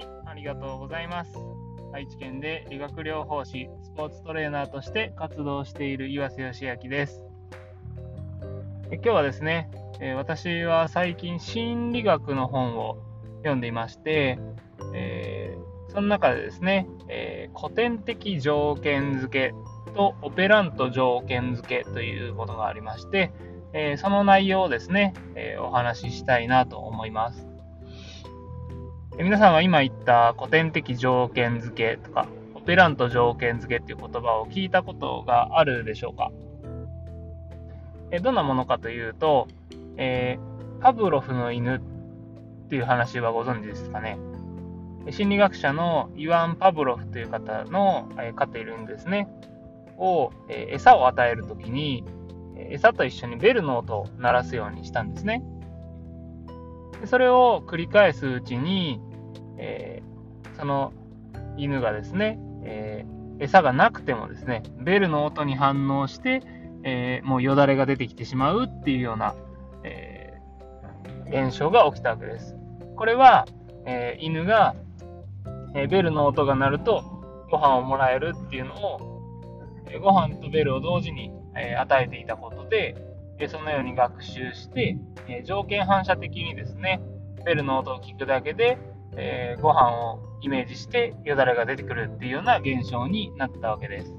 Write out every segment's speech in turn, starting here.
きありがとうございます。愛知県で理学療法士、スポーツトレーナーとして活動している岩瀬義明です。今日はですね、え私は最近心理学の本を読んでいまして、えー、その中でですね、えー、古典的条件付けとオペラント条件付けということがありまして、えー、その内容をですね、えお話ししたいなと思います。皆さんは今言った古典的条件付けとか、オペラント条件付けっていう言葉を聞いたことがあるでしょうか？えどんなものかというと、えー、パブロフの犬っていう話はご存知ですかね？心理学者のイワン・パブロフという方の、えー、飼っているんですね。を、えー、餌を与えるときに餌と一緒にベルの音を鳴らすようにしたんですね。それを繰り返すうちに、えー、その犬がですね、えー、餌がなくてもですね、ベルの音に反応して、えー、もうよだれが出てきてしまうっていうような、え現象が起きたわけです。これは、え犬が、えベルの音が鳴るとご飯をもらえるっていうのを、えご飯とベルを同時に、え与えていたことで、えそのように学習して、え条件反射的にですね、ベルの音を聞くだけで、えー、ご飯をイメージしてよだれが出てくるっていうような現象になったわけです。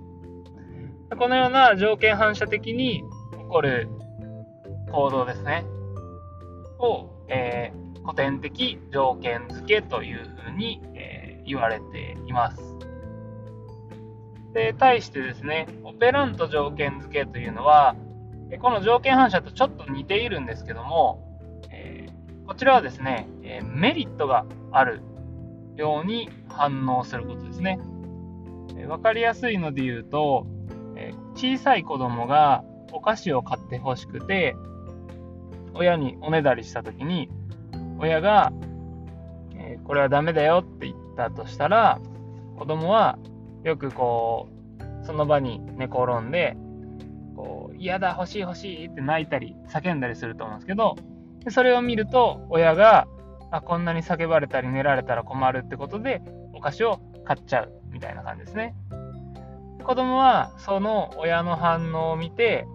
このような条件反射的に起こる行動ですね。を、えー、古典的条件付けというふうに、えー、言われています。で、対してですね、オペラント条件付けというのは、この条件反射とちょっと似ているんですけども、こちらはですね、えメリットがあるように反応することですね。え分かりやすいので言うと、え小さい子供がお菓子を買ってほしくて、親におねだりした時に、親が、えこれはダメだよって言ったとしたら、子供はよくこう、その場に寝転んで、こう、嫌だ、欲しい欲しいって泣いたり、叫んだりすると思うんですけど、でそれを見ると、親が、あ、こんなに叫ばれたり寝られたら困るってことで、お菓子を買っちゃう、みたいな感じですね。子供は、その親の反応を見て、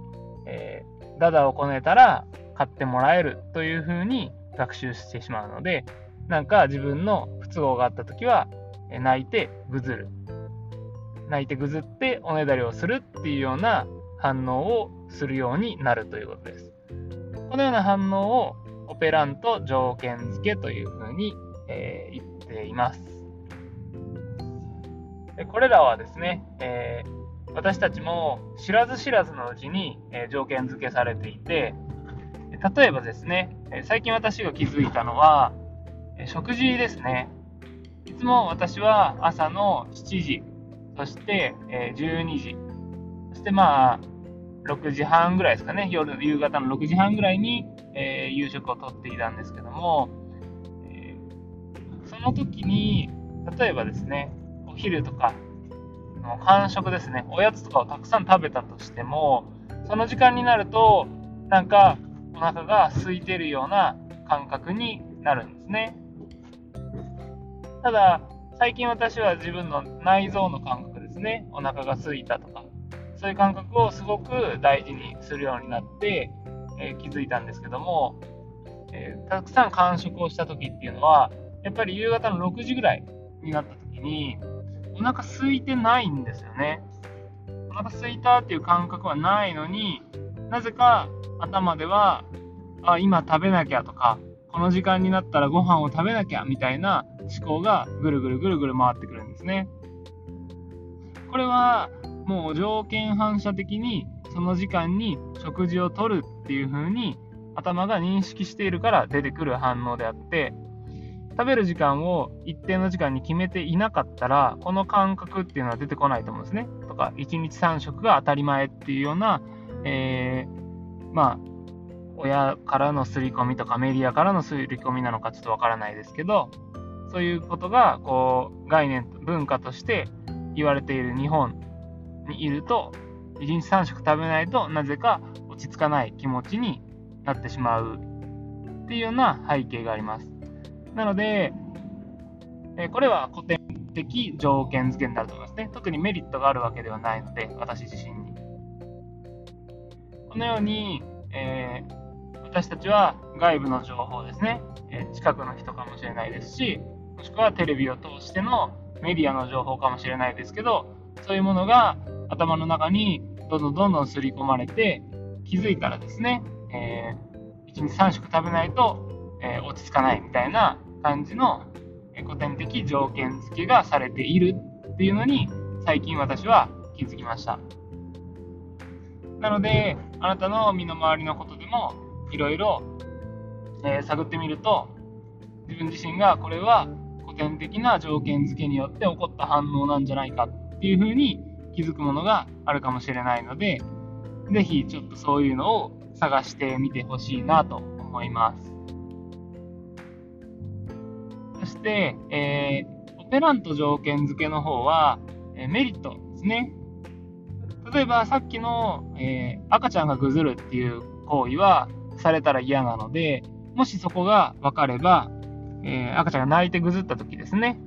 えー、ダダをこねたら買ってもらえるというふうに学習してしまうので、なんか自分の不都合があった時は、泣いてぐずる。泣いてぐずっておねだりをするっていうような反応をするようになるということです。このような反応をオペラント条件付けというふうに、えー、言っています。でこれらはですね、えー、私たちも知らず知らずのうちに、え、条件付けされていて、例えばですね、最近私が気づいたのは、食事ですね。いつも私は朝の7時、そして12時、そしてまあ6時半ぐらいですかね、夜、夕方の6時半ぐらいに、えー、夕食をとっていたんですけども、えー、その時に、例えばですね、お昼とか、の間食ですね、おやつとかをたくさん食べたとしても、その時間になると、なんかお腹が空いてるような感覚になるんですね。ただ、最近私は自分の内臓の感覚ですね、お腹が空いたとか、そういう感覚をすごく大事にするようになって、えー、気づいたんですけども、えー、たくさん間食をした時っていうのは、やっぱり夕方の6時ぐらいになった時に、お腹空いてないんですよね。お腹空いたっていう感覚はないのに、なぜか頭では、あ、今食べなきゃとか、この時間になったらご飯を食べなきゃみたいな思考がぐるぐるぐるぐる回ってくるんですね。これはもう条件反射的にその時間に食事をとるっていう風に頭が認識しているから出てくる反応であって食べる時間を一定の時間に決めていなかったらこの感覚っていうのは出てこないと思うんですね。とか1日3食が当たり前っていうような、えー、まあ親からの刷り込みとかメディアからの刷り込みなのかちょっとわからないですけどそういうことがこう概念文化として言われている日本にいると、1日3食食べないとなぜか落ち着かない気持ちになってしまうっていうような背景があります。なので、えこれは古典的条件付けになると思いますね。特にメリットがあるわけではないので、私自身に。このように、えー、私たちは外部の情報ですね、え近くの人かもしれないですし、もしくはテレビを通してのメディアの情報かもしれないですけど、そういうものが頭の中にどんどんどんどん刷り込まれて、気づいたらですね、えー、1日3食食べないと、えー、落ち着かないみたいな感じの古典的条件付けがされているっていうのに最近私は気づきました。なので、あなたの身の回りのことでもいろいろ探ってみると、自分自身がこれは古典的な条件付けによって起こった反応なんじゃないかっていうふうに気づくものがあるかもしれないので、ぜひちょっとそういうのを探してみてほしいなと思います。そして、えー、オペラント条件付けの方は、えー、メリットですね。例えばさっきの、えー、赤ちゃんがぐずるっていう行為はされたら嫌なので、もしそこが分かれば、えー、赤ちゃんが泣いてぐずった時ですね、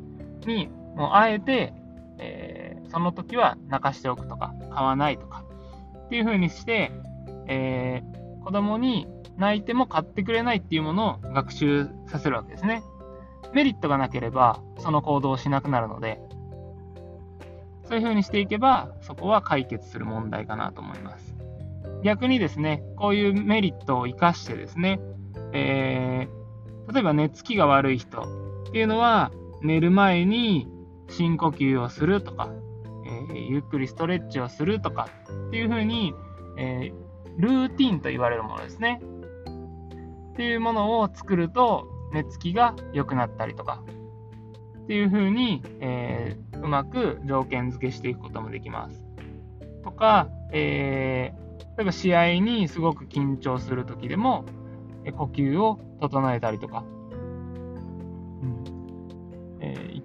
に、もうあえて、え、その時は泣かしておくとか、買わないとか、っていう風にして、えー、子供に泣いても買ってくれないっていうものを学習させるわけですね。メリットがなければ、その行動をしなくなるので、そういう風にしていけば、そこは解決する問題かなと思います。逆にですね、こういうメリットを生かしてですね、えー、例えば寝つきが悪い人っていうのは、寝る前に深呼吸をするとか、ー、ゆっくりストレッチをするとかっていう風に、えー、ルーティンと言われるものですね。っていうものを作ると、寝つきが良くなったりとか、っていう風に、えー、うまく条件付けしていくこともできます。とか、えー、例えば試合にすごく緊張する時でも、呼吸を整えたりとか、うん、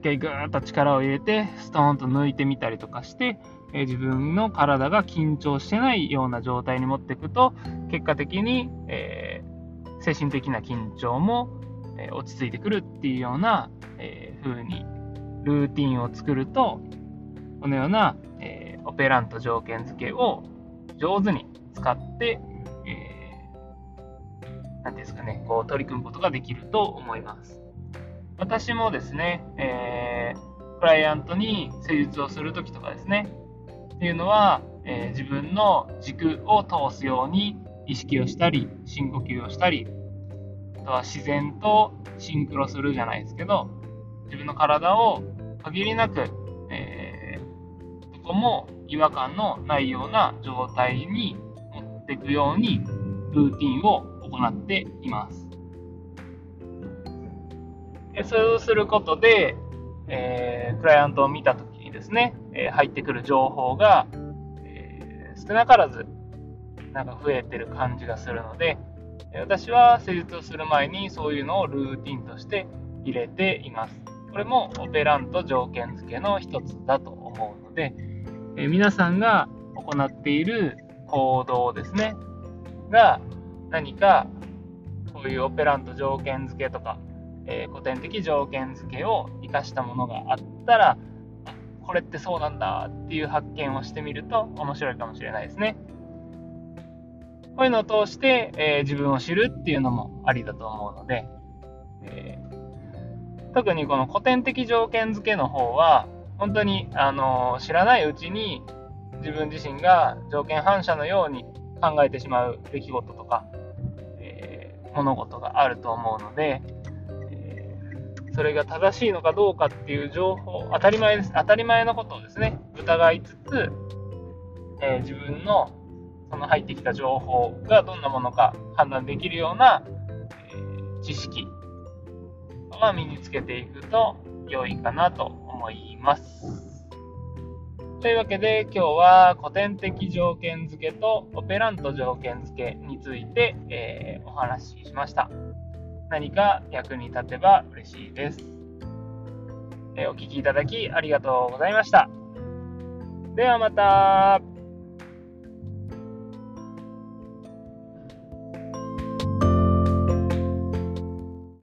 一回ぐーっと力を入れて、ストーンと抜いてみたりとかして、え自分の体が緊張してないような状態に持っていくと、結果的に、えー、精神的な緊張もえ落ち着いてくるっていうような、えー、風にルーティンを作ると、このような、えー、オペラント条件付けを上手に使って、えー、なんですかね、こう取り組むことができると思います。私もですね、えー、クライアントに施術をするときとかですね、っていうのは、えー、自分の軸を通すように意識をしたり、深呼吸をしたり、あとは自然とシンクロするじゃないですけど、自分の体を限りなく、えー、どこも違和感のないような状態に持っていくように、ルーティンを行っています。そうすることで、えー、クライアントを見たときにですね、えー、入ってくる情報が、えー、少なからずなんか増えてる感じがするので、私は施術をする前にそういうのをルーティンとして入れています。これもオペラント条件付けの一つだと思うので、え皆さんが行っている行動ですね、が何かこういうオペラント条件付けとか、えー、古典的条件付けを活かしたものがあったら、これってそうなんだっていう発見をしてみると面白いかもしれないですね。こういうのを通して、えー、自分を知るっていうのもありだと思うので、えー、特にこの古典的条件付けの方は、本当に、あのー、知らないうちに自分自身が条件反射のように考えてしまう出来事とか、えー、物事があると思うので、それが正しいのかどうかっていう情報、当たり前です。当たり前のことをですね、疑いつつ、え自分のその入ってきた情報がどんなものか判断できるような、えー、知識は身につけていくと良いかなと思います。というわけで今日は古典的条件付けとオペラント条件付けについて、えー、お話ししました。何か役に立てば嬉しいです。え、お聴きいただきありがとうございました。ではまた。